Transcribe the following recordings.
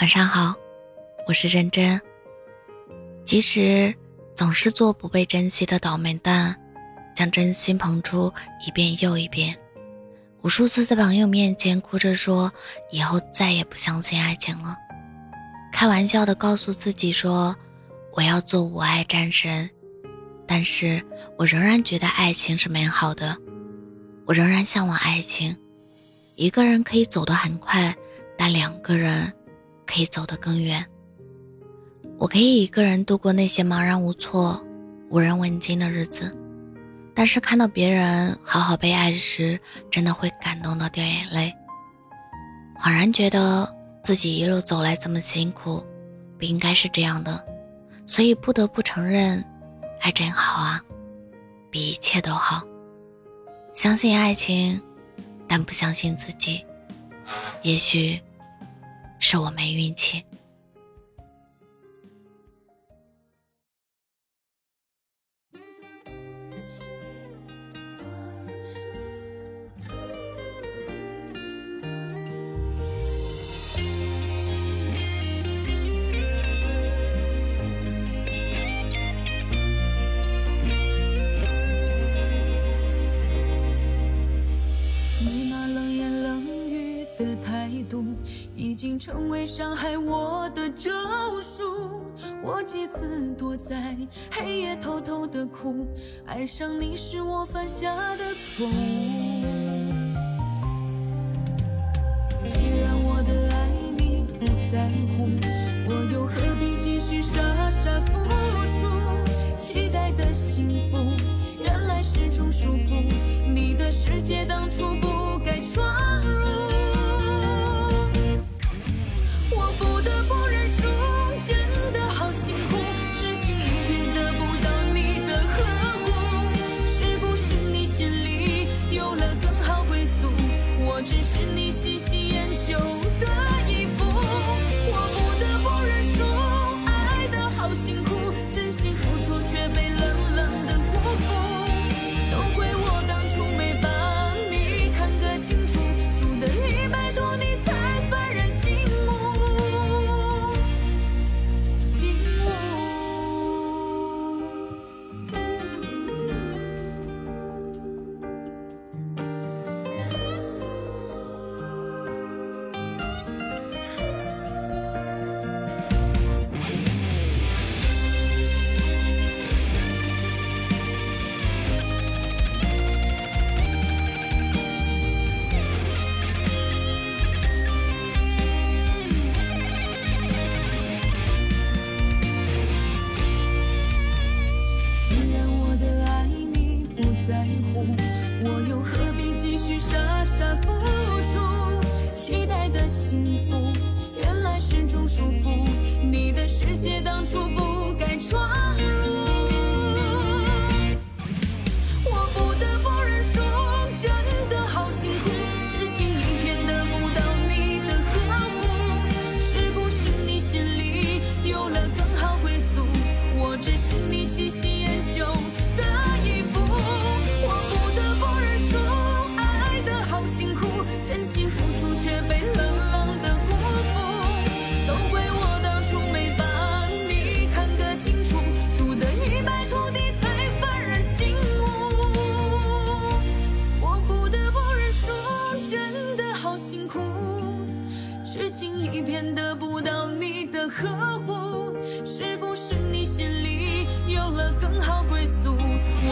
晚上好，我是认真。即使总是做不被珍惜的倒霉蛋，将真心捧出一遍又一遍，无数次在朋友面前哭着说以后再也不相信爱情了，开玩笑的告诉自己说我要做无爱战神，但是我仍然觉得爱情是美好的，我仍然向往爱情。一个人可以走得很快，但两个人。可以走得更远。我可以一个人度过那些茫然无措、无人问津的日子，但是看到别人好好被爱时，真的会感动到掉眼泪。恍然觉得自己一路走来这么辛苦，不应该是这样的，所以不得不承认，爱真好啊，比一切都好。相信爱情，但不相信自己。也许。是我没运气。已经成为伤害我的咒术。我几次躲在黑夜偷偷的哭，爱上你是我犯下的错误。既然我的爱你不在乎，我又何必继续傻傻付出？期待的幸福原来是种束缚，你的世界当初不该闯入。不得不既然我的爱你不在乎我又何必继续傻傻付出？期待的幸福原来是种束缚你的世界当初不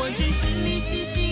我只是你细心。